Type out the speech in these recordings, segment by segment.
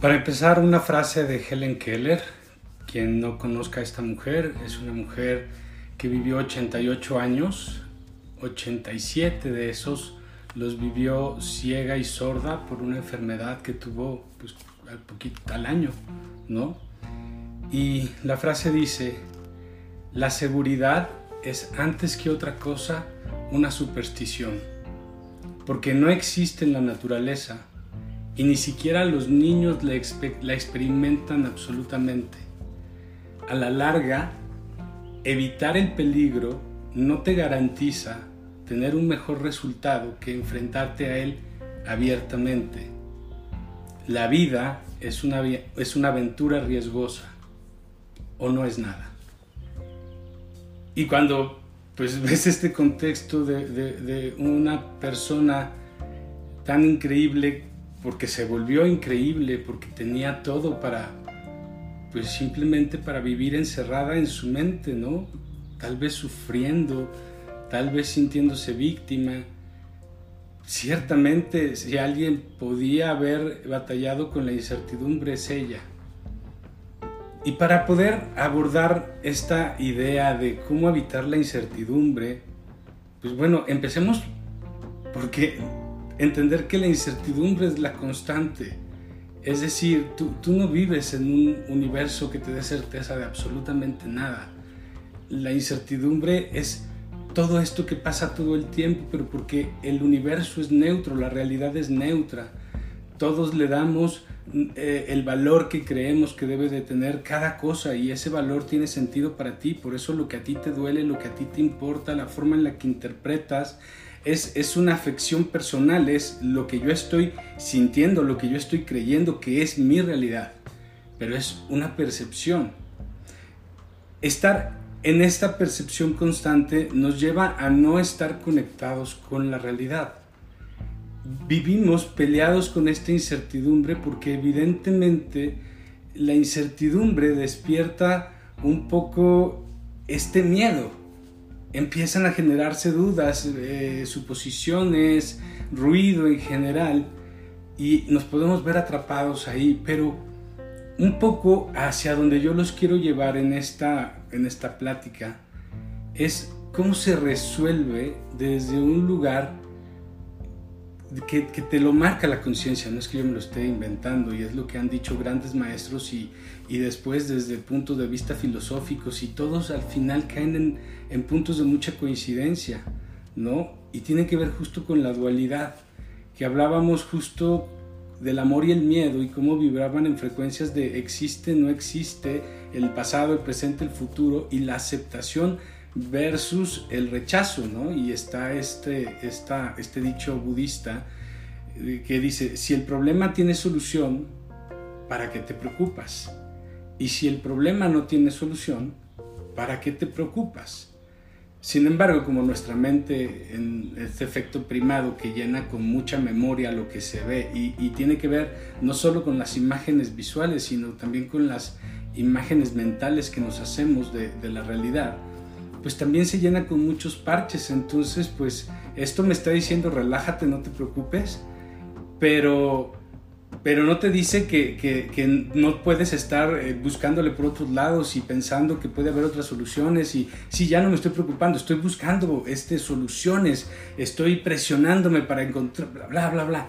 Para empezar, una frase de Helen Keller. Quien no conozca a esta mujer, es una mujer que vivió 88 años, 87 de esos los vivió ciega y sorda por una enfermedad que tuvo pues, al, poquito, al año, ¿no? Y la frase dice, la seguridad es antes que otra cosa una superstición, porque no existe en la naturaleza y ni siquiera los niños la, experimentan absolutamente. A la larga, evitar el peligro no te garantiza tener un mejor resultado que enfrentarte a él abiertamente. La vida es una, es una aventura riesgosa o no es nada. Y cuando pues ves este contexto de, de una persona tan increíble porque se volvió increíble, porque tenía todo para, pues simplemente para vivir encerrada en su mente, ¿no? Tal vez sufriendo, tal vez sintiéndose víctima. Ciertamente, si alguien podía haber batallado con la incertidumbre, es ella. Y para poder abordar esta idea de cómo evitar la incertidumbre, pues bueno, empecemos porque entender que la incertidumbre es la constante. Es decir, tú, tú, no vives en un universo que te dé certeza de absolutamente nada. La incertidumbre es todo esto que pasa todo el tiempo, pero porque el universo es neutro, la realidad es neutra. Todos le damos eh, el valor que creemos que debe de tener cada cosa y ese valor tiene sentido para ti. Por eso lo que a ti te duele, lo que a ti te importa, la forma en la que interpretas, es, una afección personal, es lo que yo estoy sintiendo, lo que yo estoy creyendo que es mi realidad, pero es una percepción. Estar en esta percepción constante nos lleva a no estar conectados con la realidad. Vivimos peleados con esta incertidumbre porque evidentemente la incertidumbre despierta un poco este miedo, empiezan a generarse dudas, eh, suposiciones, ruido en general, y nos podemos ver atrapados ahí, pero un poco hacia donde yo los quiero llevar en esta, en esta plática es cómo se resuelve desde un lugar que, te lo marca la conciencia, no es que yo me lo esté inventando y es lo que han dicho grandes maestros y, y después desde puntos de vista filosóficos y todos al final caen en, en puntos de mucha coincidencia, ¿no? Y tiene que ver justo con la dualidad, que hablábamos justo del amor y el miedo y cómo vibraban en frecuencias de existe, no existe, el pasado, el presente, el futuro y la aceptación versus el rechazo, ¿no? Y está este, este dicho budista eh, que dice, si el problema tiene solución, ¿para qué te preocupas? Y si el problema no tiene solución, ¿para qué te preocupas? Sin embargo, como nuestra mente en este efecto primado que llena con mucha memoria lo que se ve y, tiene que ver no solo con las imágenes visuales, sino también con las imágenes mentales que nos hacemos de, de la realidad, pues también se llena con muchos parches. Entonces, pues esto me está diciendo relájate, no te preocupes, pero, pero no te dice que, que, no puedes estar eh, buscándole por otros lados y pensando que puede haber otras soluciones. Y sí, ya no me estoy preocupando, estoy buscando este, soluciones, estoy presionándome para encontrar, bla, bla, bla, bla.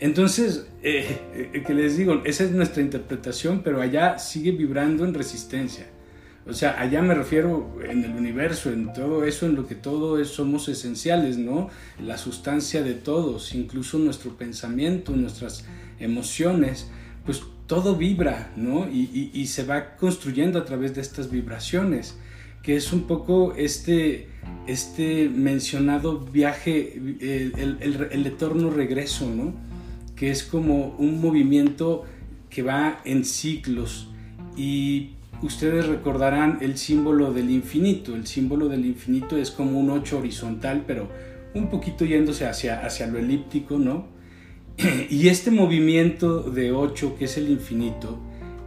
Entonces, eh, eh, que les digo, esa es nuestra interpretación, pero allá sigue vibrando en resistencia. O sea, allá me refiero en el universo, en todo eso, en lo que todos somos esenciales, ¿no? La sustancia de todos, incluso nuestro pensamiento, nuestras emociones, pues todo vibra, ¿no? Y, se va construyendo a través de estas vibraciones, que es un poco este, este mencionado viaje, el, el, el eterno regreso, ¿no? Que es como un movimiento que va en ciclos y ustedes recordarán el símbolo del infinito. El símbolo del infinito es como un 8 horizontal, pero un poquito yéndose hacia, hacia lo elíptico, ¿no? Y este movimiento de 8, que es el infinito,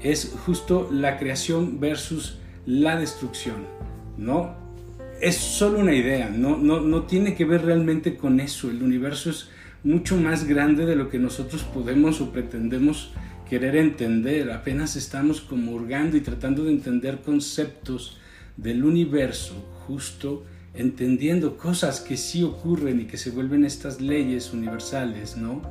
es justo la creación versus la destrucción, ¿no? Es solo una idea, no, no, no tiene que ver realmente con eso. El universo es mucho más grande de lo que nosotros podemos o pretendemos querer entender, apenas estamos como hurgando y tratando de entender conceptos del universo, justo entendiendo cosas que sí ocurren y que se vuelven estas leyes universales, ¿no?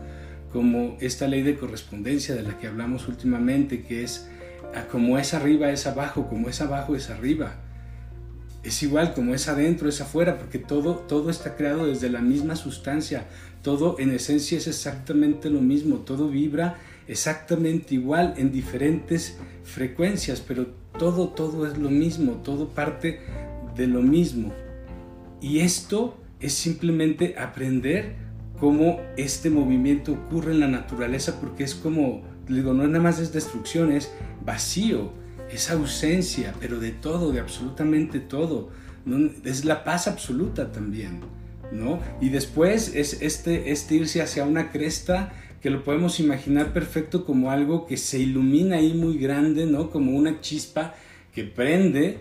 Como esta ley de correspondencia de la que hablamos últimamente, que es ah, como es arriba es abajo, como es abajo es arriba. Es igual como es adentro es afuera, porque todo, todo está creado desde la misma sustancia, todo en esencia es exactamente lo mismo, todo vibra exactamente igual en diferentes frecuencias, pero todo, todo es lo mismo, todo parte de lo mismo. Y esto es simplemente aprender cómo este movimiento ocurre en la naturaleza, porque es como, digo, no nada más es destrucción, es vacío, es ausencia, pero de todo, de absolutamente todo. Es la paz absoluta también, ¿no? Y después es este, este irse hacia una cresta que lo podemos imaginar perfecto como algo que se ilumina ahí muy grande, ¿no? Como una chispa que prende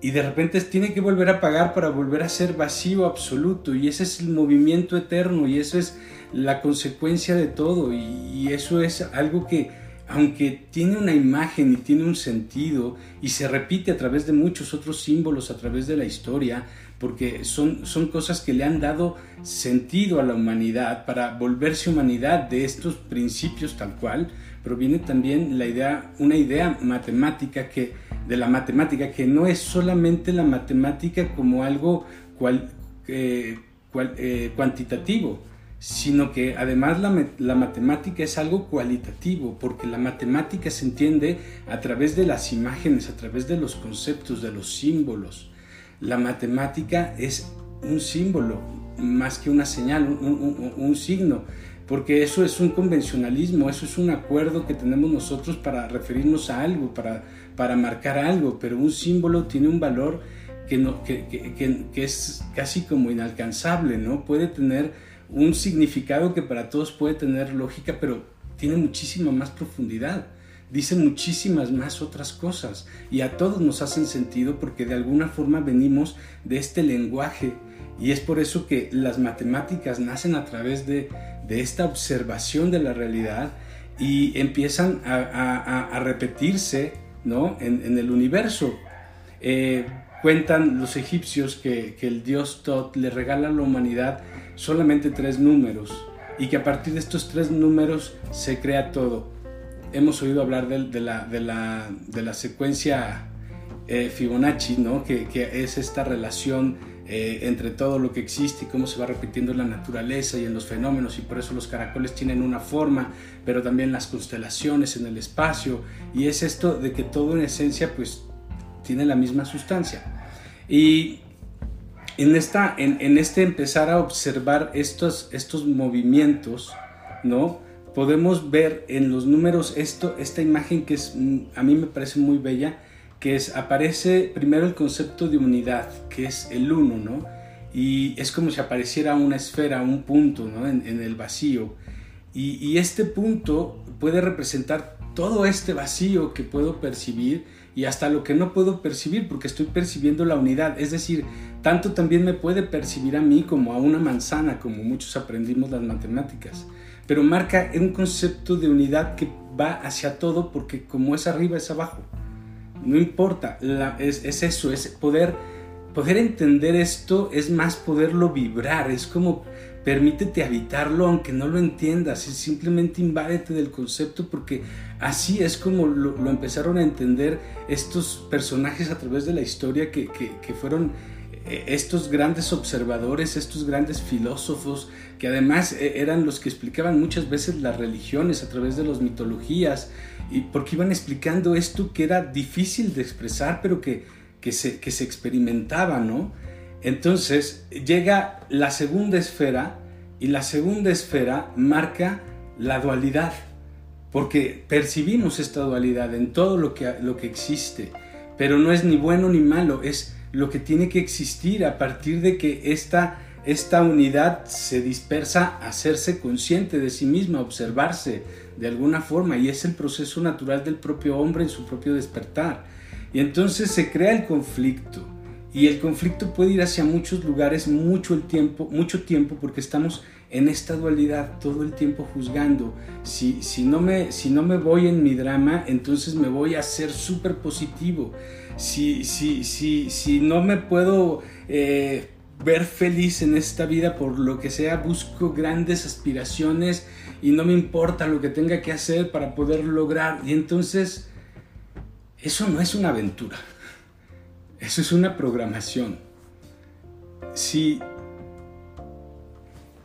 y de repente tiene que volver a pagar para volver a ser vacío absoluto y ese es el movimiento eterno y eso es la consecuencia de todo y, eso es algo que aunque tiene una imagen y tiene un sentido y se repite a través de muchos otros símbolos a través de la historia, porque son, son cosas que le han dado sentido a la humanidad para volverse humanidad de estos principios tal cual, proviene también la idea, una idea matemática que de la matemática, que no es solamente la matemática como algo cual, eh, eh, cuantitativo, sino que además la, la, matemática es algo cualitativo, porque la matemática se entiende a través de las imágenes, a través de los conceptos, de los símbolos. La matemática es un símbolo más que una señal, un, signo porque eso es un convencionalismo, eso es un acuerdo que tenemos nosotros para referirnos a algo, para, para marcar algo, pero un símbolo tiene un valor que, no, que, que, que, es casi como inalcanzable, ¿no? Puede tener un significado que para todos puede tener lógica, pero tiene muchísima más profundidad. Dice muchísimas más otras cosas y a todos nos hacen sentido porque de alguna forma venimos de este lenguaje y es por eso que las matemáticas nacen a través de, esta observación de la realidad y empiezan a, repetirse ¿no? en, el universo. Eh, cuentan los egipcios que, el dios Tot le regala a la humanidad solamente tres números y que a partir de estos tres números se crea todo. Hemos oído hablar de, la, de la, secuencia eh, Fibonacci, ¿no? que, que es esta relación eh, entre todo lo que existe y cómo se va repitiendo en la naturaleza y en los fenómenos y por eso los caracoles tienen una forma, pero también las constelaciones en el espacio y es esto de que todo en esencia pues tiene la misma sustancia. Y en, esta, en, en este empezar a observar estos, estos movimientos, ¿no? Podemos ver en los números esto, esta imagen que es, a mí me parece muy bella, que es, aparece primero el concepto de unidad, que es el uno, ¿no? Y es como si apareciera una esfera, un punto, ¿no? En, el vacío. Y, y, este punto puede representar todo este vacío que puedo percibir y hasta lo que no puedo percibir porque estoy percibiendo la unidad. Es decir, tanto también me puede percibir a mí como a una manzana, como muchos aprendimos las matemáticas. Pero marca un concepto de unidad que va hacia todo porque como es arriba es abajo. No importa, es, eso, es poder, poder entender esto, es más poderlo vibrar, es como permítete habitarlo aunque no lo entiendas, es simplemente invádete del concepto porque así es como lo, empezaron a entender estos personajes a través de la historia que, que fueron eh, estos grandes observadores, estos grandes filósofos, que además eh, eran los que explicaban muchas veces las religiones a través de las mitologías, y porque iban explicando esto que era difícil de expresar, pero que, que, se, que se experimentaba, ¿no? Entonces llega la segunda esfera y la segunda esfera marca la dualidad, porque percibimos esta dualidad en todo lo que, lo que existe, pero no es ni bueno ni malo, es lo que tiene que existir a partir de que esta, esta unidad se dispersa a hacerse consciente de sí misma, observarse, de alguna forma y es el proceso natural del propio hombre en su propio despertar. Y entonces se crea el conflicto Y el conflicto puede ir hacia muchos lugares mucho el tiempo, mucho tiempo porque estamos en esta dualidad todo el tiempo juzgando. Si, si, no, me, si no me voy en mi drama, entonces me voy a ser súper positivo. Si, si, si, si no me puedo eh, ver feliz en esta vida por lo que sea, busco grandes aspiraciones y no me importa lo que tenga que hacer para poder lograr. Y entonces, eso no es una aventura. Eso es una programación. Si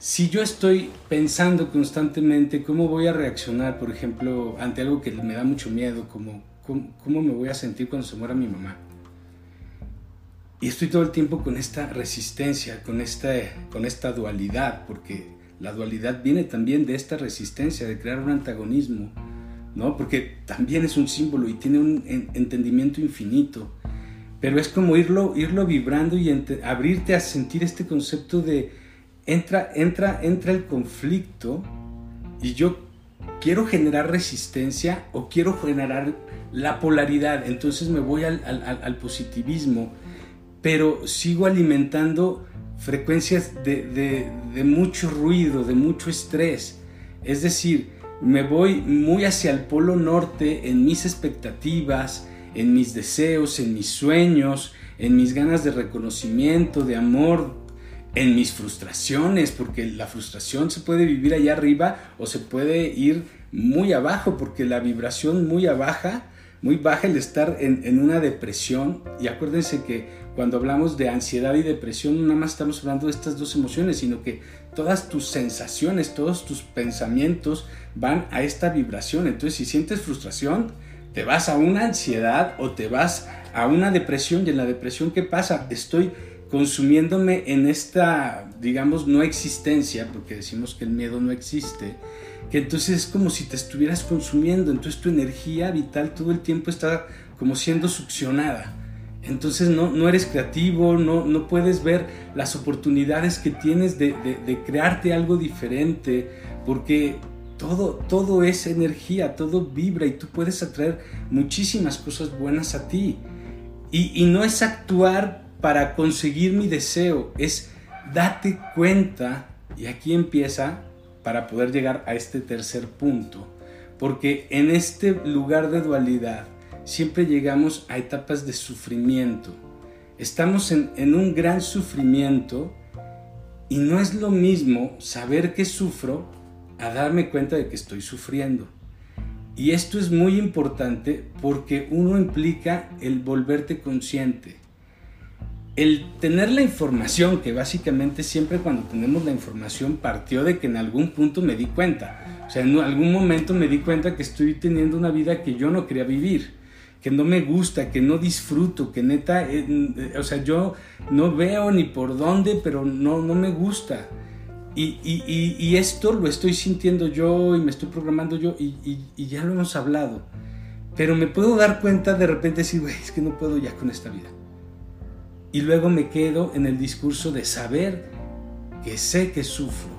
si yo estoy pensando constantemente cómo voy a reaccionar, por ejemplo, ante algo que me da mucho miedo, como cómo, me voy a sentir cuando se muera mi mamá, y estoy todo el tiempo con esta resistencia, con esta, con esta dualidad, porque la dualidad viene también de esta resistencia, de crear un antagonismo, ¿no? Porque también es un símbolo y tiene un entendimiento infinito, pero es como irlo, irlo vibrando y abrirte a sentir este concepto de entra, entra, entra el conflicto y yo quiero generar resistencia o quiero generar la polaridad, entonces me voy al, positivismo, pero sigo alimentando frecuencias de, de, mucho ruido, de mucho estrés. Es decir, me voy muy hacia el polo norte en mis expectativas, en mis deseos, en mis sueños, en mis ganas de reconocimiento, de amor, en mis frustraciones, porque la frustración se puede vivir allá arriba o se puede ir muy abajo, porque la vibración muy baja, muy baja el estar en, una depresión. Y acuérdense que cuando hablamos de ansiedad y depresión, no nada más estamos hablando de estas dos emociones, sino que todas tus sensaciones, todos tus pensamientos van a esta vibración. Entonces, si sientes frustración, te vas a una ansiedad o te vas a una depresión. Y en la depresión, ¿qué pasa? Estoy consumiéndome en esta, digamos, no existencia, porque decimos que el miedo no existe, que entonces es como si te estuvieras consumiendo, entonces tu energía vital todo el tiempo está como siendo succionada. Entonces no, no eres creativo, no, no puedes ver las oportunidades que tienes de, de, crearte algo diferente, porque todo, todo es energía, todo vibra y tú puedes atraer muchísimas cosas buenas a ti. Y, y no es actuar para conseguir mi deseo, es date cuenta, y aquí empieza para poder llegar a este tercer punto, porque en este lugar de dualidad siempre llegamos a etapas de sufrimiento. Estamos en, en un gran sufrimiento y no es lo mismo saber que sufro a darme cuenta de que estoy sufriendo. Y esto es muy importante porque uno implica el volverte consciente el tener la información, que básicamente siempre cuando tenemos la información partió de que en algún punto me di cuenta. O sea, en algún momento me di cuenta que estoy teniendo una vida que yo no quería vivir, que no me gusta, que no disfruto, que neta, eh, eh, o sea, yo no veo ni por dónde, pero no, no me gusta. Y, y, esto lo estoy sintiendo yo y me estoy programando yo y, ya lo hemos hablado. Pero me puedo dar cuenta de repente decir, güey, es que no puedo ya con esta vida y luego me quedo en el discurso de saber que sé que sufro.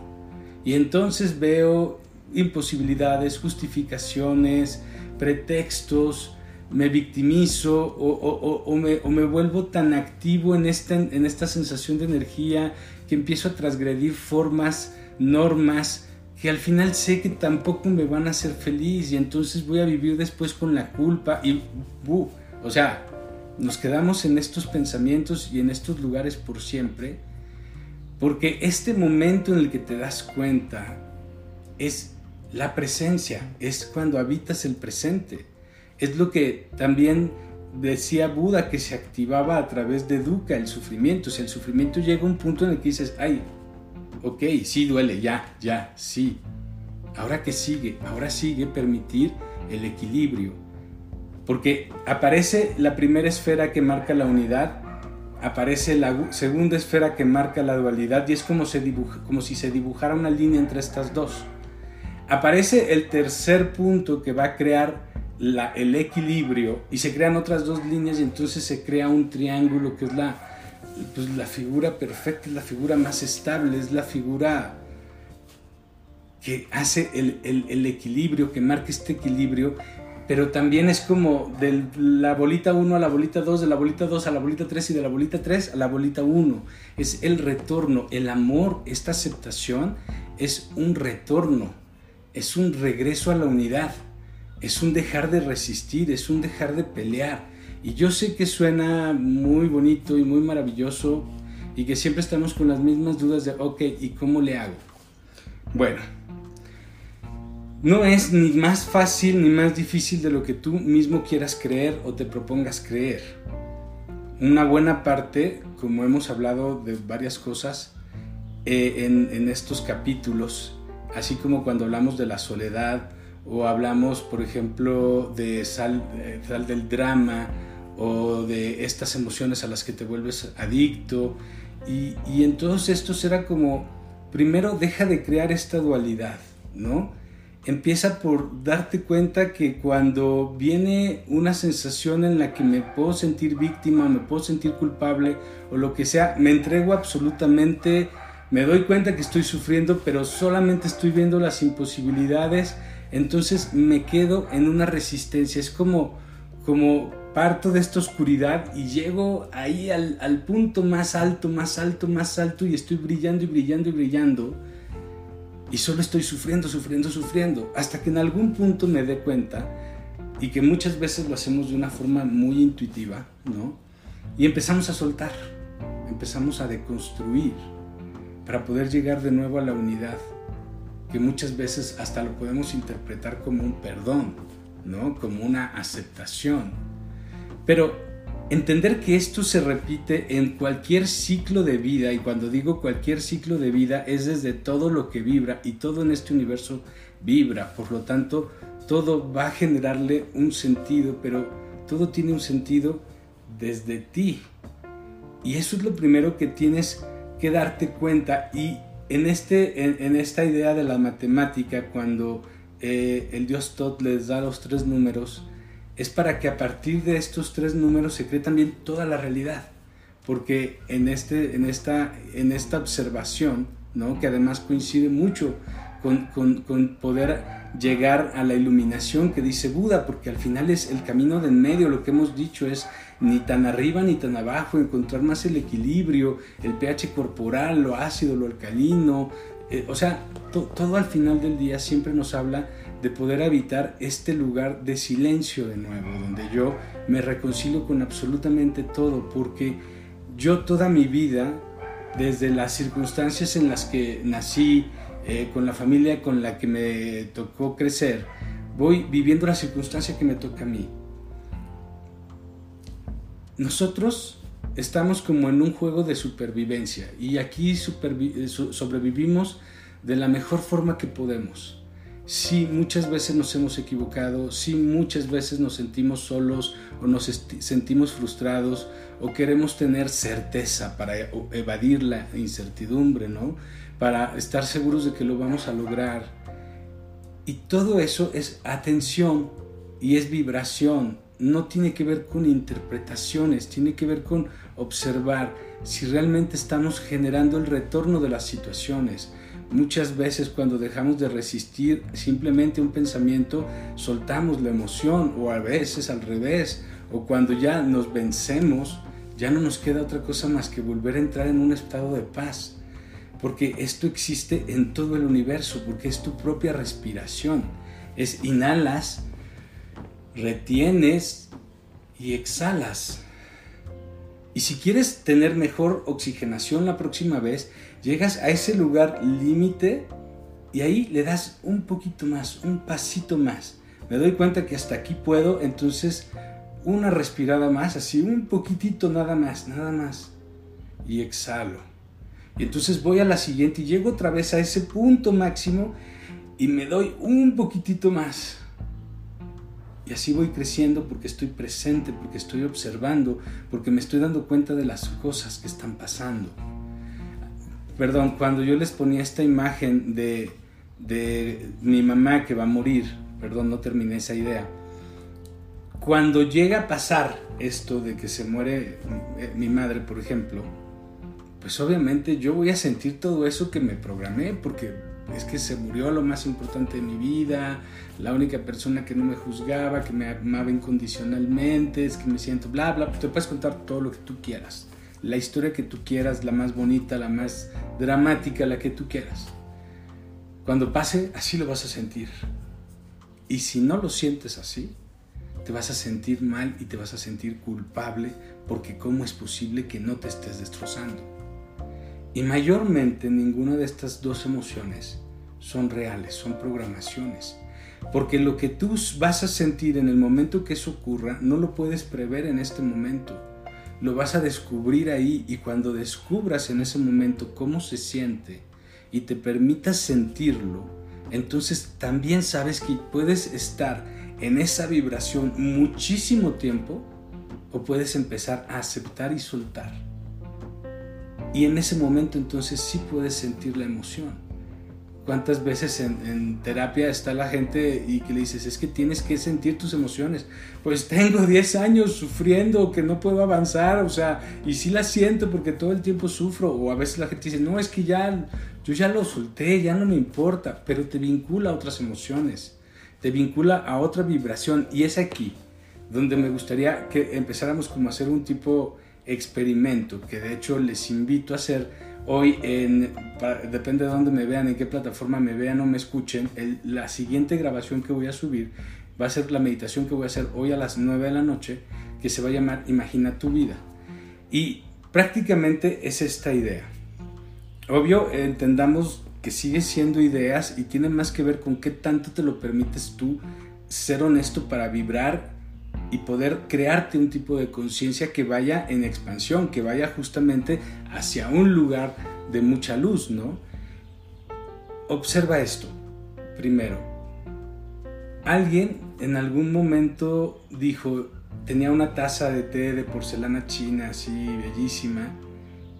Y entonces veo imposibilidades, justificaciones, pretextos, me victimizo o, me, me, vuelvo tan activo en esta, en esta sensación de energía que empiezo a transgredir formas, normas, que al final sé que tampoco me van a hacer feliz y entonces voy a vivir después con la culpa y, o sea, nos quedamos en estos pensamientos y en estos lugares por siempre, porque este momento en el que te das cuenta es la presencia, es cuando habitas el presente. Es lo que también decía Buda que se activaba a través de Dukkha, el sufrimiento. Si el sufrimiento llega a un punto en el que dices, ay, ok, sí duele, ya, ya, sí. Ahora que sigue, ahora sigue permitir el equilibrio, porque aparece la primera esfera que marca la unidad, aparece la segunda esfera que marca la dualidad y es como, si se dibujara una línea entre estas dos. Aparece el tercer punto que va a crear el equilibrio y se crean otras dos líneas y entonces se crea un triángulo que es la, pues, figura perfecta, es la figura más estable, es la figura que hace el equilibrio, que marca este equilibrio pero también es como de la bolita 1 a la bolita 2, de la bolita 2 a la bolita 3 y de la bolita 3 a la bolita 1. Es el retorno, el amor, esta aceptación es un retorno, es un regreso a la unidad, es un dejar de resistir, es un dejar de pelear. Y yo sé que suena muy bonito y muy maravilloso y que siempre estamos con las mismas dudas de, ok, ¿y cómo le hago? Bueno, no es ni más fácil ni más difícil de lo que tú mismo quieras creer o te propongas creer. Una buena parte, como hemos hablado de varias cosas eh, en, estos capítulos, así como cuando hablamos de la soledad o hablamos, por ejemplo, de sal, eh, del drama o de estas emociones a las que te vuelves adicto. Y, y en todos estos era como, primero deja de crear esta dualidad, ¿no? Empieza por darte cuenta que cuando viene una sensación en la que me puedo sentir víctima, me puedo sentir culpable o lo que sea, me entrego absolutamente, me doy cuenta que estoy sufriendo, pero solamente estoy viendo las imposibilidades, entonces me quedo en una resistencia, es como, como parto de esta oscuridad y llego ahí al, al punto más alto, más alto, más alto y estoy brillando y brillando y brillando y solo estoy sufriendo, sufriendo, sufriendo, hasta que en algún punto me dé cuenta y que muchas veces lo hacemos de una forma muy intuitiva, ¿no? Y empezamos a soltar, empezamos a deconstruir para poder llegar de nuevo a la unidad, que muchas veces hasta lo podemos interpretar como un perdón, ¿no? Como una aceptación. Pero Entender que esto se repite en cualquier ciclo de vida, y cuando digo cualquier ciclo de vida es desde todo lo que vibra, y todo en este universo vibra, por lo tanto, todo va a generarle un sentido, pero todo tiene un sentido desde ti. Y eso es lo primero que tienes que darte cuenta. Y en, este, en, esta idea de la matemática, cuando eh, el dios Tot les da los tres números, es para que a partir de estos tres números se cree también toda la realidad. Porque en, este, en, esta, en esta observación, ¿no? que además coincide mucho con, con, poder llegar a la iluminación que dice Buda, porque al final es el camino de en medio, lo que hemos dicho es ni tan arriba ni tan abajo, encontrar más el equilibrio, el pH corporal, lo ácido, lo alcalino, eh, o sea, todo al final del día siempre nos habla de poder habitar este lugar de silencio de nuevo, donde yo me reconcilio con absolutamente todo, porque yo toda mi vida, desde las circunstancias en las que nací, eh, con la familia con la que me tocó crecer, voy viviendo la circunstancia que me toca a mí. Nosotros estamos como en un juego de supervivencia y aquí eh, sobrevivimos de la mejor forma que podemos sí muchas veces nos hemos equivocado, sí muchas veces nos sentimos solos o nos sentimos frustrados o queremos tener certeza para e-, evadir la incertidumbre, ¿no? Para estar seguros de que lo vamos a lograr. Y todo eso es atención y es vibración. No tiene que ver con interpretaciones, tiene que ver con observar si realmente estamos generando el retorno de las situaciones Muchas veces cuando dejamos de resistir simplemente un pensamiento, soltamos la emoción o a veces al revés, o cuando ya nos vencemos, ya no nos queda otra cosa más que volver a entrar en un estado de paz. Porque esto existe en todo el universo, porque es tu propia respiración. Es inhalas, retienes y exhalas. Y si quieres tener mejor oxigenación la próxima vez, llegas a ese lugar límite y ahí le das un poquito más, un pasito más. Me doy cuenta que hasta aquí puedo, entonces una respirada más, así un poquitito nada más, nada más. Y exhalo. Y entonces voy a la siguiente y llego otra vez a ese punto máximo y me doy un poquitito más. Y así voy creciendo porque estoy presente, porque estoy observando, porque me estoy dando cuenta de las cosas que están pasando. Perdón, cuando yo les ponía esta imagen de, de mi mamá que va a morir, perdón, no terminé esa idea. Cuando llega a pasar esto de que se muere mi madre, por ejemplo, pues obviamente yo voy a sentir todo eso que me programé, porque es que se murió lo más importante de mi vida, la única persona que no me juzgaba, que me amaba incondicionalmente, es que me siento bla, bla, te puedes contar todo lo que tú quieras, la historia que tú quieras, la más bonita, la más dramática, la que tú quieras. Cuando pase, así lo vas a sentir. Y si no lo sientes así, te vas a sentir mal y te vas a sentir culpable porque cómo es posible que no te estés destrozando. Y mayormente ninguna de estas dos emociones son reales, son programaciones. Porque lo que tú vas a sentir en el momento que eso ocurra no lo puedes prever en este momento. Lo vas a descubrir ahí y cuando descubras en ese momento cómo se siente y te permitas sentirlo, entonces también sabes que puedes estar en esa vibración muchísimo tiempo o puedes empezar a aceptar y soltar. Y en ese momento entonces sí puedes sentir la emoción. ¿Cuántas veces en, terapia está la gente y que le dices, es que tienes que sentir tus emociones? Pues tengo 10 años sufriendo, que no puedo avanzar, o sea, y sí la siento porque todo el tiempo sufro, o a veces la gente dice, no, es que ya, yo ya lo solté, ya no me importa, pero te vincula a otras emociones, te vincula a otra vibración, y es aquí donde me gustaría que empezáramos como a hacer un tipo experimento, que de hecho les invito a hacer hoy, en, depende de dónde me vean, en qué plataforma me vean o me escuchen, la siguiente grabación que voy a subir va a ser la meditación que voy a hacer hoy a las 9 de la noche, que se va a llamar Imagina tu vida. Y prácticamente es esta idea. Obvio, entendamos que sigue siendo ideas y tiene más que ver con qué tanto te lo permites tú ser honesto para vibrar y poder crearte un tipo de conciencia que vaya en expansión, que vaya justamente hacia un lugar de mucha luz, ¿no? Observa esto, primero. Alguien en algún momento dijo, tenía una taza de té de porcelana china así bellísima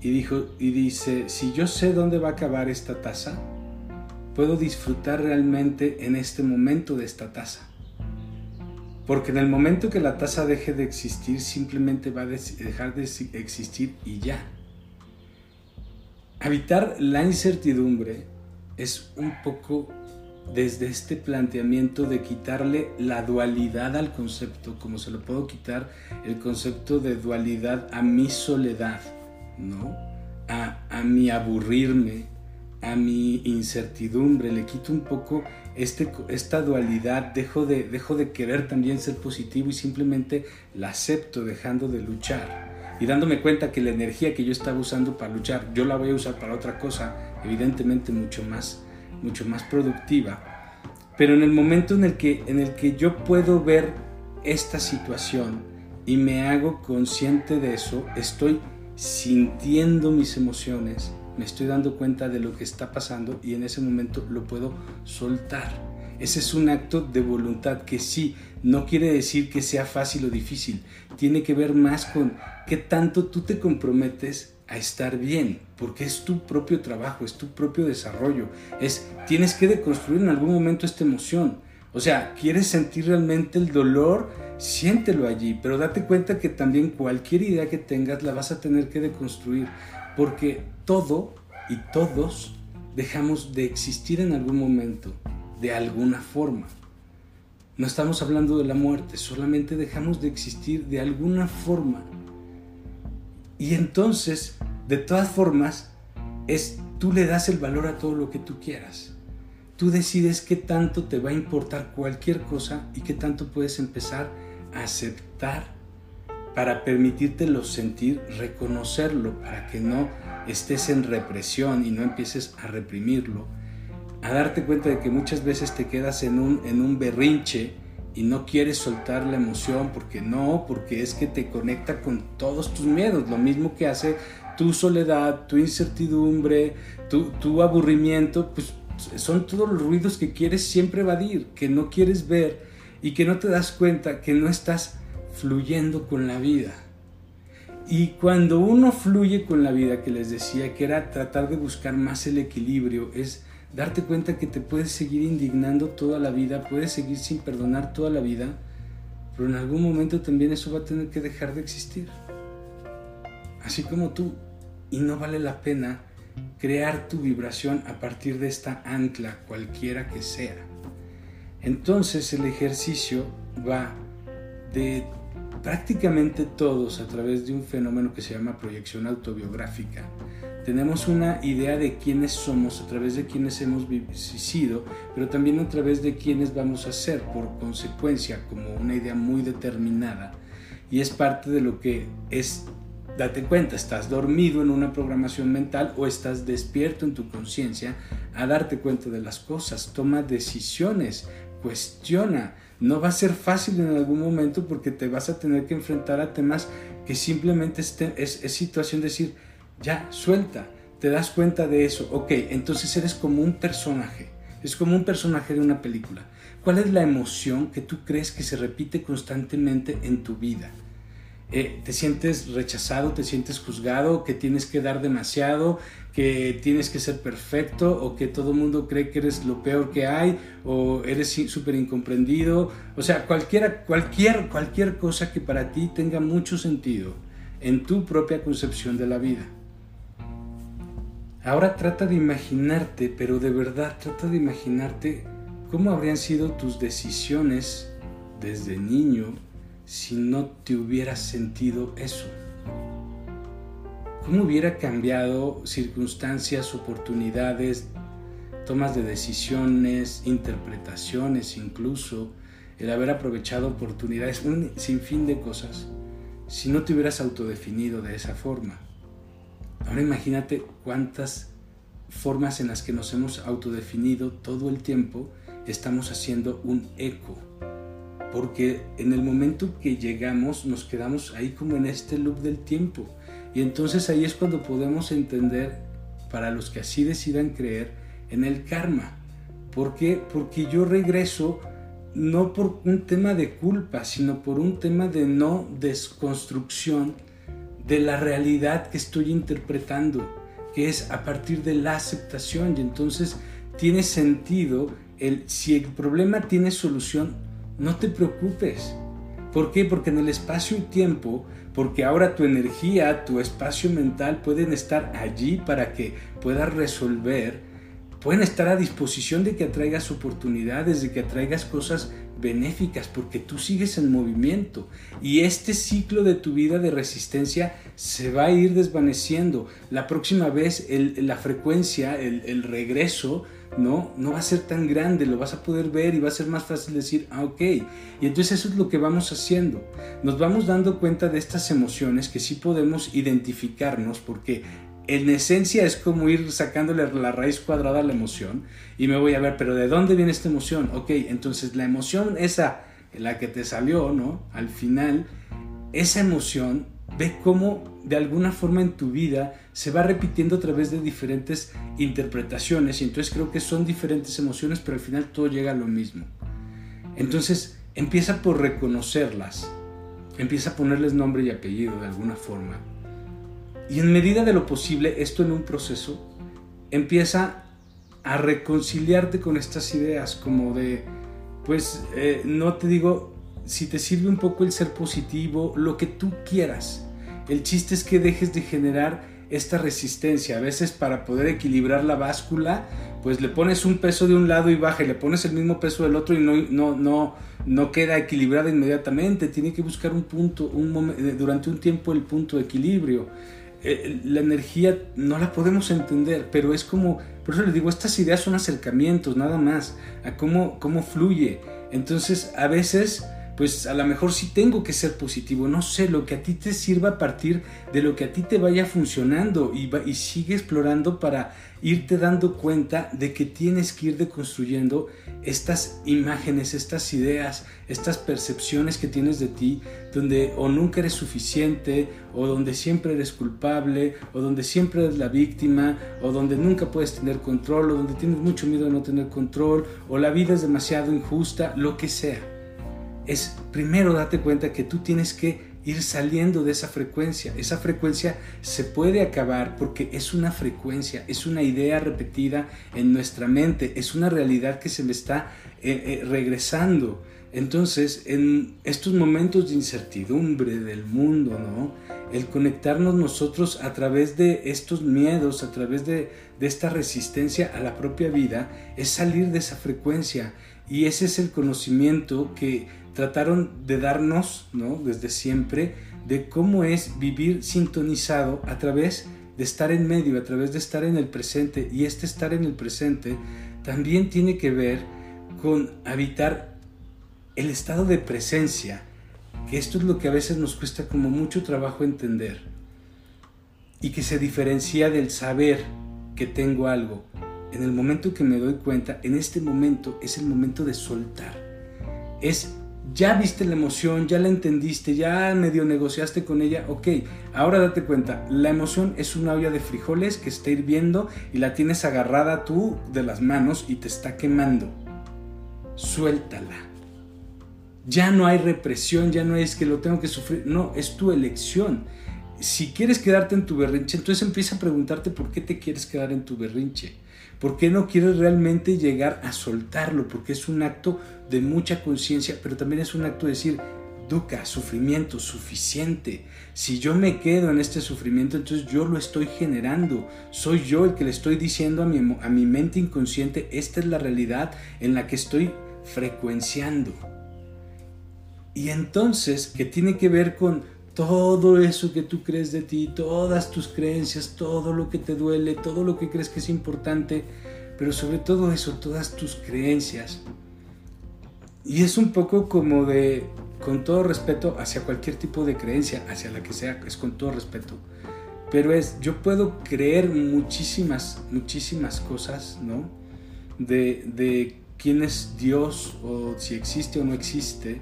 y dijo y dice, si yo sé dónde va a acabar esta taza, puedo disfrutar realmente en este momento de esta taza. Porque en el momento que la taza deje de existir, simplemente va a dejar de existir y ya. Habitar la incertidumbre es un poco desde este planteamiento de quitarle la dualidad al concepto, como se lo puedo quitar el concepto de dualidad a mi soledad, ¿no? A, a mi aburrirme, a mi incertidumbre, le quito un poco este, esta dualidad, dejo de, dejo de querer también ser positivo y simplemente la acepto dejando de luchar y dándome cuenta que la energía que yo estaba usando para luchar, yo la voy a usar para otra cosa, evidentemente mucho más, mucho más productiva. Pero en el momento en el que, en el que yo puedo ver esta situación y me hago consciente de eso, estoy sintiendo mis emociones, me estoy dando cuenta de lo que está pasando y en ese momento lo puedo soltar. Ese es un acto de voluntad que sí, no quiere decir que sea fácil o difícil, tiene que ver más con qué tanto tú te comprometes a estar bien, porque es tu propio trabajo, es tu propio desarrollo, es tienes que deconstruir en algún momento esta emoción. O sea, quieres sentir realmente el dolor, siéntelo allí, pero date cuenta que también cualquier idea que tengas la vas a tener que deconstruir, porque todo y todos dejamos de existir en algún momento, de alguna forma. No estamos hablando de la muerte, solamente dejamos de existir de alguna forma. Y entonces, de todas formas, es tú le das el valor a todo lo que tú quieras. Tú decides qué tanto te va a importar cualquier cosa y qué tanto puedes empezar a aceptar para permitírtelo sentir, reconocerlo, para que no estés en represión y no empieces a reprimirlo, a darte cuenta de que muchas veces te quedas en un, en un berrinche y no quieres soltar la emoción porque no, porque es que te conecta con todos tus miedos, lo mismo que hace tu soledad, tu incertidumbre, tu, tu aburrimiento, pues son todos los ruidos que quieres siempre evadir, que no quieres ver y que no te das cuenta que no estás fluyendo con la vida. Y cuando uno fluye con la vida, que les decía que era tratar de buscar más el equilibrio, es darte cuenta que te puedes seguir indignando toda la vida, puedes seguir sin perdonar toda la vida, pero en algún momento también eso va a tener que dejar de existir. Así como tú, y no vale la pena crear tu vibración a partir de esta ancla, cualquiera que sea. Entonces el ejercicio va de prácticamente todos a través de un fenómeno que se llama proyección autobiográfica. Tenemos una idea de quiénes somos a través de quiénes hemos sido, pero también a través de quiénes vamos a ser por consecuencia, como una idea muy determinada. Y es parte de lo que es, date cuenta, estás dormido en una programación mental o estás despierto en tu conciencia a darte cuenta de las cosas, toma decisiones, cuestiona, no va a ser fácil en algún momento porque te vas a tener que enfrentar a temas que simplemente es, es, situación de decir, ya, suelta, te das cuenta de eso, ok, entonces eres como un personaje, es como un personaje de una película. ¿Cuál es la emoción que tú crees que se repite constantemente en tu vida? Eh, te sientes rechazado, te sientes juzgado, que tienes que dar demasiado, que tienes que ser perfecto o que todo el mundo cree que eres lo peor que hay o eres súper incomprendido. O sea, cualquiera, cualquier, cualquier cosa que para ti tenga mucho sentido en tu propia concepción de la vida. Ahora trata de imaginarte, pero de verdad trata de imaginarte cómo habrían sido tus decisiones desde niño si no te hubieras sentido eso? ¿Cómo hubiera cambiado circunstancias, oportunidades, tomas de decisiones, interpretaciones incluso, el haber aprovechado oportunidades, un sinfín de cosas, si no te hubieras autodefinido de esa forma? Ahora imagínate cuántas formas en las que nos hemos autodefinido todo el tiempo estamos haciendo un eco porque en el momento que llegamos nos quedamos ahí como en este loop del tiempo. Y entonces ahí es cuando podemos entender, para los que así decidan creer, en el karma. ¿Por qué? Porque yo regreso no por un tema de culpa, sino por un tema de no desconstrucción de la realidad que estoy interpretando, que es a partir de la aceptación. Y entonces tiene sentido el si el problema tiene solución, no te preocupes. ¿Por qué? Porque en el espacio y tiempo, porque ahora tu energía, tu espacio mental pueden estar allí para que puedas resolver, pueden estar a disposición de que atraigas oportunidades, de que atraigas cosas benéficas, porque tú sigues en movimiento y este ciclo de tu vida de resistencia se va a ir desvaneciendo. La próxima vez la frecuencia, el, el regreso, no, no va a ser tan grande, lo vas a poder ver y va a ser más fácil decir, ah, ok. Y entonces eso es lo que vamos haciendo. Nos vamos dando cuenta de estas emociones que sí podemos identificarnos porque en esencia es como ir sacándole la raíz cuadrada a la emoción y me voy a ver, pero ¿de dónde viene esta emoción? Ok, entonces la emoción esa, la que te salió, ¿no? Al final, esa emoción ve cómo de alguna forma en tu vida se va repitiendo a través de diferentes interpretaciones y entonces creo que son diferentes emociones, pero al final todo llega a lo mismo. Entonces empieza por reconocerlas, empieza a ponerles nombre y apellido de alguna forma. Y en medida de lo posible, esto en un proceso, empieza a reconciliarte con estas ideas como de, pues eh, no te digo, si te sirve un poco el ser positivo, lo que tú quieras. El chiste es que dejes de generar esta resistencia. A veces para poder equilibrar la báscula, pues le pones un peso de un lado y baja y le pones el mismo peso del otro y no, no, no, no queda equilibrada inmediatamente. Tiene que buscar un punto, un eh, durante un tiempo el punto de equilibrio. Eh, la energía no la podemos entender, pero es como, por eso les digo, estas ideas son acercamientos nada más a cómo, cómo fluye. Entonces, a veces pues a lo mejor sí tengo que ser positivo, no sé, lo que a ti te sirva a partir de lo que a ti te vaya funcionando y, y sigue explorando para irte dando cuenta de que tienes que ir deconstruyendo estas imágenes, estas ideas, estas percepciones que tienes de ti, donde o nunca eres suficiente, o donde siempre eres culpable, o donde siempre eres la víctima, o donde nunca puedes tener control, o donde tienes mucho miedo de no tener control, o la vida es demasiado injusta, lo que sea es primero date cuenta que tú tienes que ir saliendo de esa frecuencia. Esa frecuencia se puede acabar porque es una frecuencia, es una idea repetida en nuestra mente, es una realidad que se me está eh, eh, regresando. Entonces, en estos momentos de incertidumbre del mundo, ¿no? El conectarnos nosotros a través de estos miedos, a través de, de esta resistencia a la propia vida, es salir de esa frecuencia. Y ese es el conocimiento que trataron de darnos, ¿no? Desde siempre, de cómo es vivir sintonizado a través de estar en medio, a través de estar en el presente. Y este estar en el presente también tiene que ver con habitar el estado de presencia, que esto es lo que a veces nos cuesta como mucho trabajo entender y que se diferencia del saber que tengo algo. En el momento que me doy cuenta, en este momento es el momento de soltar. Es ya viste la emoción, ya la entendiste, ya medio negociaste con ella, ok, ahora date cuenta, la emoción es una olla de frijoles que está hirviendo y la tienes agarrada tú de las manos y te está quemando. Suéltala. Ya no hay represión, ya no es que lo tengo que sufrir, no, es tu elección. Si quieres quedarte en tu berrinche, entonces empieza a preguntarte por qué te quieres quedar en tu berrinche. ¿Por qué no quieres realmente llegar a soltarlo? Porque es un acto de mucha conciencia, pero también es un acto de decir, Duca, sufrimiento, suficiente. Si yo me quedo en este sufrimiento, entonces yo lo estoy generando. Soy yo el que le estoy diciendo a mi, a mi mente inconsciente, esta es la realidad en la que estoy frecuenciando. Y entonces, que tiene que ver con todo eso que tú crees de ti, todas tus creencias, todo lo que te duele, todo lo que crees que es importante, pero sobre todo eso, todas tus creencias. Y es un poco como de, con todo respeto, hacia cualquier tipo de creencia, hacia la que sea, es con todo respeto. Pero es, yo puedo creer muchísimas, muchísimas cosas, ¿no? De, de quién es Dios o si existe o no existe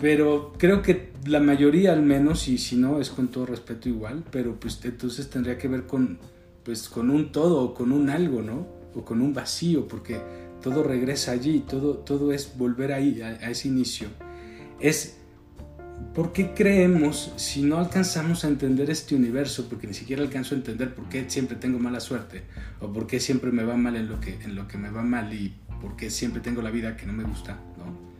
pero creo que la mayoría al menos, y si no es con todo respeto igual, pero pues entonces tendría que ver con, pues, con un todo o con un algo, ¿no? O con un vacío, porque todo regresa allí, todo, todo es volver ahí, a, a ese inicio. Es ¿Por qué creemos si no alcanzamos a entender este universo? Porque ni siquiera alcanzo a entender por qué siempre tengo mala suerte o por qué siempre me va mal en lo que, en lo que me va mal y por qué siempre tengo la vida que no me gusta, ¿no?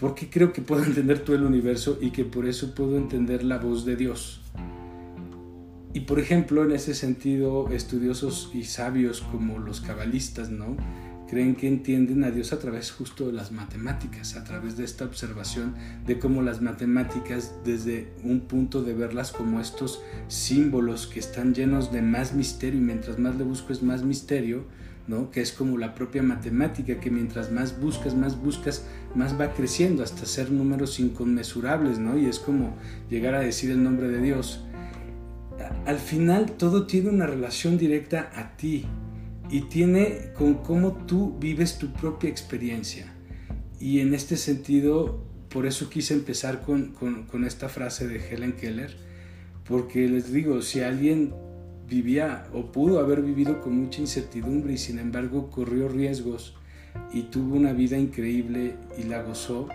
Porque creo que puedo entender todo el universo y que por eso puedo entender la voz de Dios. Y por ejemplo, en ese sentido, estudiosos y sabios como los cabalistas, ¿no? Creen que entienden a Dios a través justo de las matemáticas, a través de esta observación de cómo las matemáticas, desde un punto de verlas como estos símbolos que están llenos de más misterio y mientras más le busco es más misterio, que es como la propia matemática, que mientras más buscas, más buscas, más va creciendo hasta ser números inconmensurables, ¿no? y es como llegar a decir el nombre de Dios. Al final todo tiene una relación directa a ti y tiene con cómo tú vives tu propia experiencia. Y en este sentido, por eso quise empezar con, esta frase de Helen Keller, porque les digo, si alguien vivía o pudo haber vivido con mucha incertidumbre y sin embargo corrió riesgos y tuvo una vida increíble y la gozó,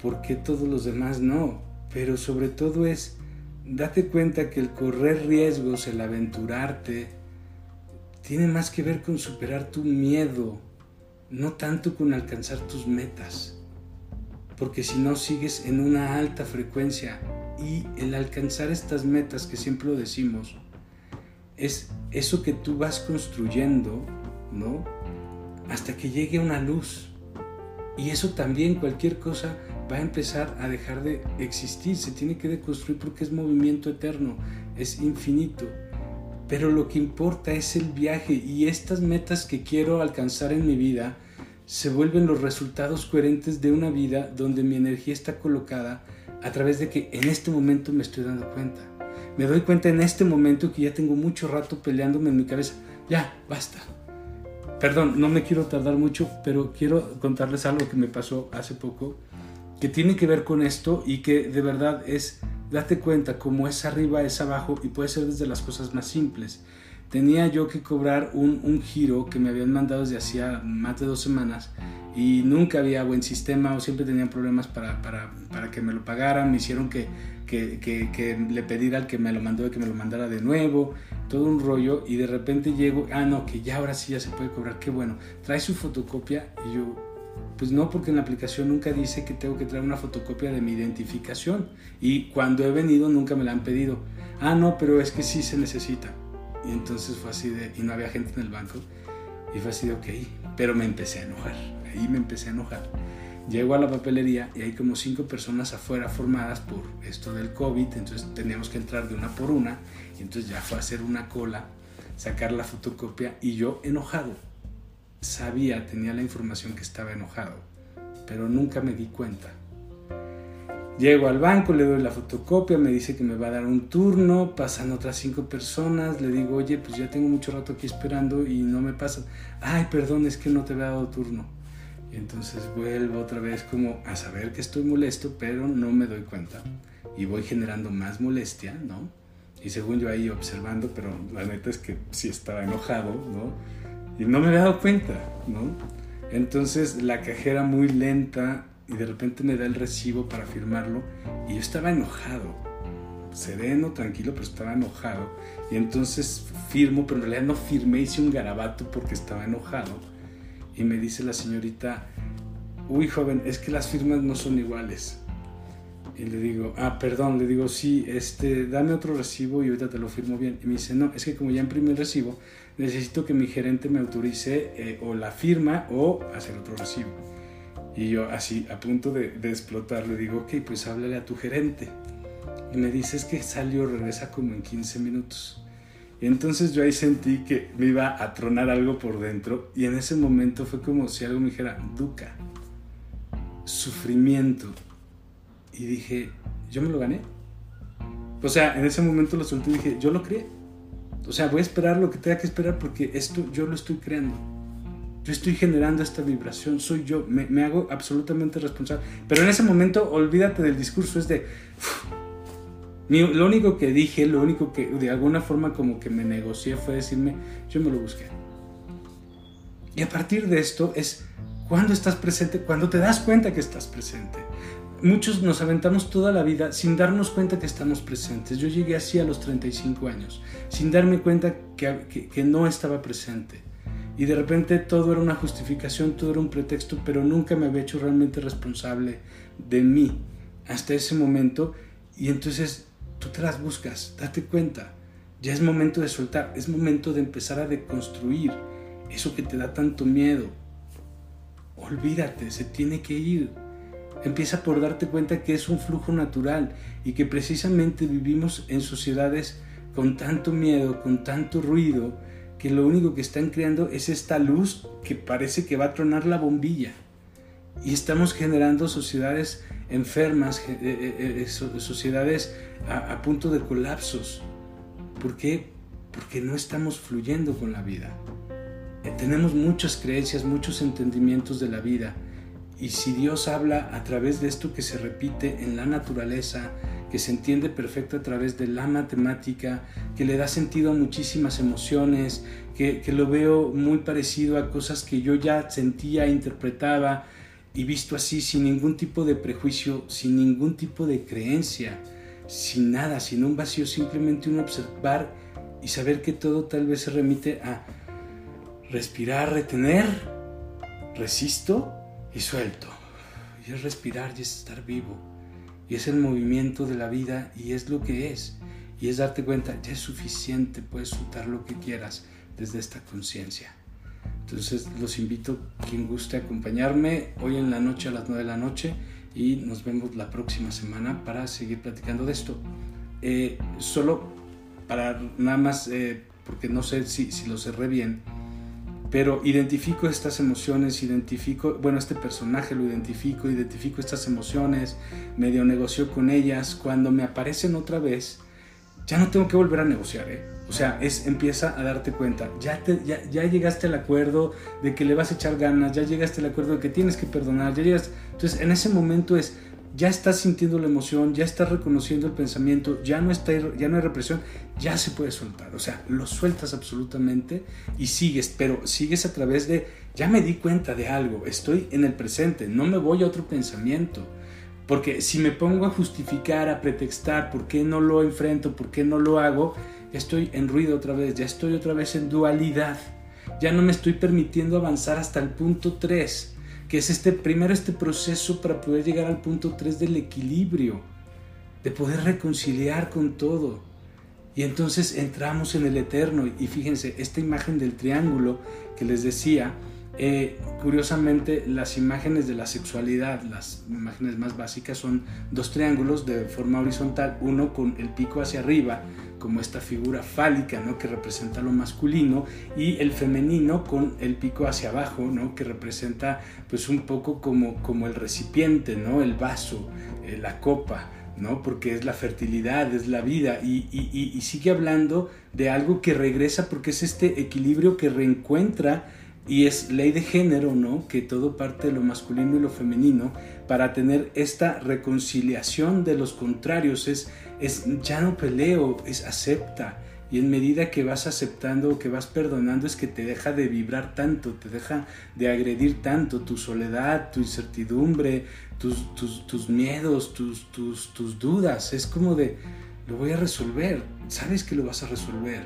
¿por qué todos los demás no? Pero sobre todo es, date cuenta que el correr riesgos, el aventurarte, tiene más que ver con superar tu miedo, no tanto con alcanzar tus metas. Porque si no sigues en una alta frecuencia y el alcanzar estas metas que siempre lo decimos, es eso que tú vas construyendo, ¿no? Hasta que llegue una luz. Y eso también, cualquier cosa, va a empezar a dejar de existir, se tiene que deconstruir porque es movimiento eterno, es infinito. Pero lo que importa es el viaje y estas metas que quiero alcanzar en mi vida se vuelven los resultados coherentes de una vida donde mi energía está colocada a través de que en este momento me estoy dando cuenta me doy cuenta en este momento que ya tengo mucho rato peleándome en mi cabeza. Ya, basta. Perdón, no me quiero tardar mucho, pero quiero contarles algo que me pasó hace poco, que tiene que ver con esto y que de verdad es, date cuenta, como es arriba, es abajo y puede ser desde las cosas más simples. Tenía yo que cobrar un, un giro que me habían mandado desde hacía más de dos semanas y nunca había buen sistema o siempre tenían problemas para, para, para que me lo pagaran, me hicieron que, que, que, que, le pediera al que me lo mandó que me lo mandara de nuevo, todo un rollo. Y de repente llego, ah no, que ya ahora sí ya se puede cobrar, qué bueno, trae su fotocopia y yo, pues no, porque en la aplicación nunca dice que tengo que traer una fotocopia de mi identificación. Y cuando he venido nunca me la han pedido, ah no, pero es que sí se necesita. Y entonces fue así de, y no había gente en el banco, y fue así de, ok, pero me empecé a enojar ahí me empecé a enojar. Llego a la papelería y hay como cinco personas afuera formadas por esto del COVID, entonces teníamos que entrar de una por una, y entonces ya fue a hacer una cola, sacar la fotocopia y yo enojado. Sabía, tenía la información que estaba enojado, pero nunca me di cuenta. Llego al banco, le doy la fotocopia, me dice que me va a dar un turno, pasan otras cinco personas, le digo, oye, pues ya tengo mucho rato aquí esperando y no me pasa. Ay, perdón, es que no te había dado turno. Y entonces vuelvo otra vez como a saber que estoy molesto, pero no me doy cuenta. Y voy generando más molestia, ¿no? Y según yo ahí observando, pero la neta es que sí estaba enojado, ¿no? Y no me había dado cuenta, ¿no? Entonces la cajera muy lenta y de repente me da el recibo para firmarlo y yo estaba enojado, sereno, tranquilo, pero estaba enojado. Y entonces firmo, pero en realidad no firmé, hice un garabato porque estaba enojado y me dice la señorita, uy joven, es que las firmas no son iguales. Y le digo, ah, perdón, le digo, sí, este, dame otro recibo y ahorita te lo firmo bien. Y me dice, no, es que como ya imprimí el recibo, necesito que mi gerente me autorice eh, o la firma o hacer otro recibo. Y yo así, a punto de, de, explotar, le digo, ok, pues háblale a tu gerente. Y me dice, es que salió, regresa como en 15 minutos. Y entonces yo ahí sentí que me iba a tronar algo por dentro y en ese momento fue como si algo me dijera, Duca, sufrimiento. Y dije, yo me lo gané. O sea, en ese momento lo solté y dije, yo lo creé. O sea, voy a esperar lo que tenga que esperar porque esto yo lo estoy creando. Yo estoy generando esta vibración, soy yo, me, me hago absolutamente responsable. Pero en ese momento, olvídate del discurso, es de, lo único que dije, lo único que de alguna forma como que me negocié fue decirme, yo me lo busqué. Y a partir de esto es cuando estás presente, cuando te das cuenta que estás presente. Muchos nos aventamos toda la vida sin darnos cuenta que estamos presentes. Yo llegué así a los 35 años, sin darme cuenta que, que, que no estaba presente. Y de repente todo era una justificación, todo era un pretexto, pero nunca me había hecho realmente responsable de mí hasta ese momento. Y entonces tú te las buscas, date cuenta. Ya es momento de soltar, es momento de empezar a deconstruir eso que te da tanto miedo. Olvídate, se tiene que ir. Empieza por darte cuenta que es un flujo natural y que precisamente vivimos en sociedades con tanto miedo, con tanto ruido, que lo único que están creando es esta luz que parece que va a tronar la bombilla. Y estamos generando sociedades enfermas, eh, eh, eh, sociedades a, punto de colapsos. ¿Por qué? Porque no estamos fluyendo con la vida. tenemos muchas creencias, muchos entendimientos de la vida. Y si Dios habla a través de esto que se repite en la naturaleza, que se entiende perfecto a través de la matemática, que le da sentido a muchísimas emociones, que, que lo veo muy parecido a cosas que yo ya sentía, interpretaba, y visto así sin ningún tipo de prejuicio, sin ningún tipo de creencia, sin nada, sin un vacío, simplemente un observar y saber que todo tal vez se remite a respirar, retener, resisto y suelto. Y es respirar y es estar vivo. Y es el movimiento de la vida y es lo que es. Y es darte cuenta, ya es suficiente, puedes soltar lo que quieras desde esta conciencia. Entonces los invito, quien guste acompañarme hoy en la noche a las 9 de la noche y nos vemos la próxima semana para seguir platicando de esto. Eh, solo para nada más, eh, porque no sé si, si lo cerré bien, pero identifico estas emociones, identifico, bueno, este personaje lo identifico, identifico estas emociones, medio negocio con ellas, cuando me aparecen otra vez, ya no tengo que volver a negociar, ¿eh? O sea, es, empieza a darte cuenta, ya, te, ya, ya, llegaste al acuerdo de que le vas a echar ganas, ya llegaste al acuerdo de que tienes que perdonar, ya llegas... Entonces, en ese momento es, ya estás sintiendo la emoción, ya estás reconociendo el pensamiento, ya no, está, ya no hay represión, ya se puede soltar. O sea, lo sueltas absolutamente y sigues, pero sigues a través de, ya me di cuenta de algo, estoy en el presente, no me voy a otro pensamiento. Porque si me pongo a justificar, a pretextar por qué no lo enfrento, por qué no lo hago, estoy en ruido otra vez, ya estoy otra vez en dualidad. Ya no me estoy permitiendo avanzar hasta el punto 3 que es este, primero este proceso para poder llegar al punto 3 del equilibrio, de poder reconciliar con todo. Y entonces entramos en el eterno y fíjense, esta imagen del triángulo que les decía, eh, curiosamente, las imágenes de la sexualidad, las imágenes más básicas son dos triángulos de forma horizontal, uno con el pico hacia arriba, como esta figura fálica, ¿no? Que representa lo masculino, y el femenino con el pico hacia abajo, ¿no? Que representa, pues, un poco como, como el recipiente, ¿no? El vaso, eh, la copa. ¿no? Porque es la fertilidad, es la vida y, y sigue hablando de algo que regresa porque es este equilibrio que reencuentra y es ley de género, ¿no? Que todo parte de lo masculino y lo femenino para tener esta reconciliación de los contrarios es, es ya no peleo, es acepta. Y en medida que vas aceptando, que vas perdonando, es que te deja de vibrar tanto, te deja de agredir tanto tu soledad, tu incertidumbre, tus, tus, tus miedos, tus, tus, tus dudas. Es como de, lo voy a resolver, sabes que lo vas a resolver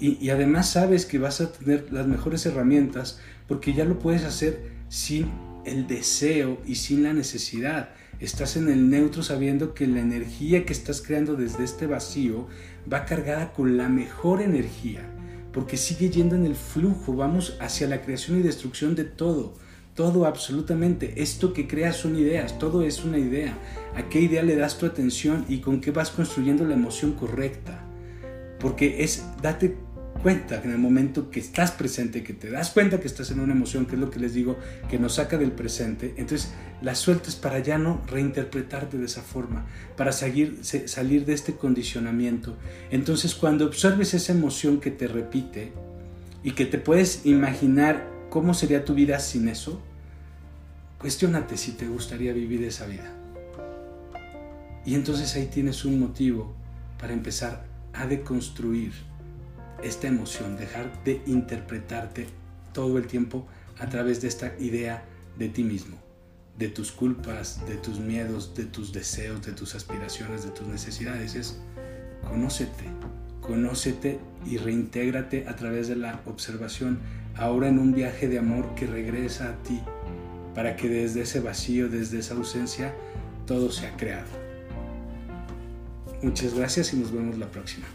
y, además sabes que vas a tener las mejores herramientas porque ya lo puedes hacer sin el deseo y sin la necesidad. Estás en el neutro sabiendo que la energía que estás creando desde este vacío va cargada con la mejor energía, porque sigue yendo en el flujo, vamos hacia la creación y destrucción de todo, todo absolutamente. Esto que creas son ideas, todo es una idea. ¿A qué idea le das tu atención y con qué vas construyendo la emoción correcta? Porque es, date cuenta en el momento que estás presente, que te das cuenta que estás en una emoción, que es lo que les digo, que nos saca del presente, entonces la sueltas para ya no reinterpretarte de esa forma, para salir de este condicionamiento. Entonces cuando observes esa emoción que te repite y que te puedes imaginar cómo sería tu vida sin eso, cuestionate si te gustaría vivir esa vida. Y entonces ahí tienes un motivo para empezar a deconstruir esta emoción, dejar de interpretarte todo el tiempo a través de esta idea de ti mismo, de tus culpas, de tus miedos, de tus deseos, de tus aspiraciones, de tus necesidades. Es conócete, conócete y reintégrate a través de la observación, ahora en un viaje de amor que regresa a ti, para que desde ese vacío, desde esa ausencia, todo sea creado. Muchas gracias y nos vemos la próxima.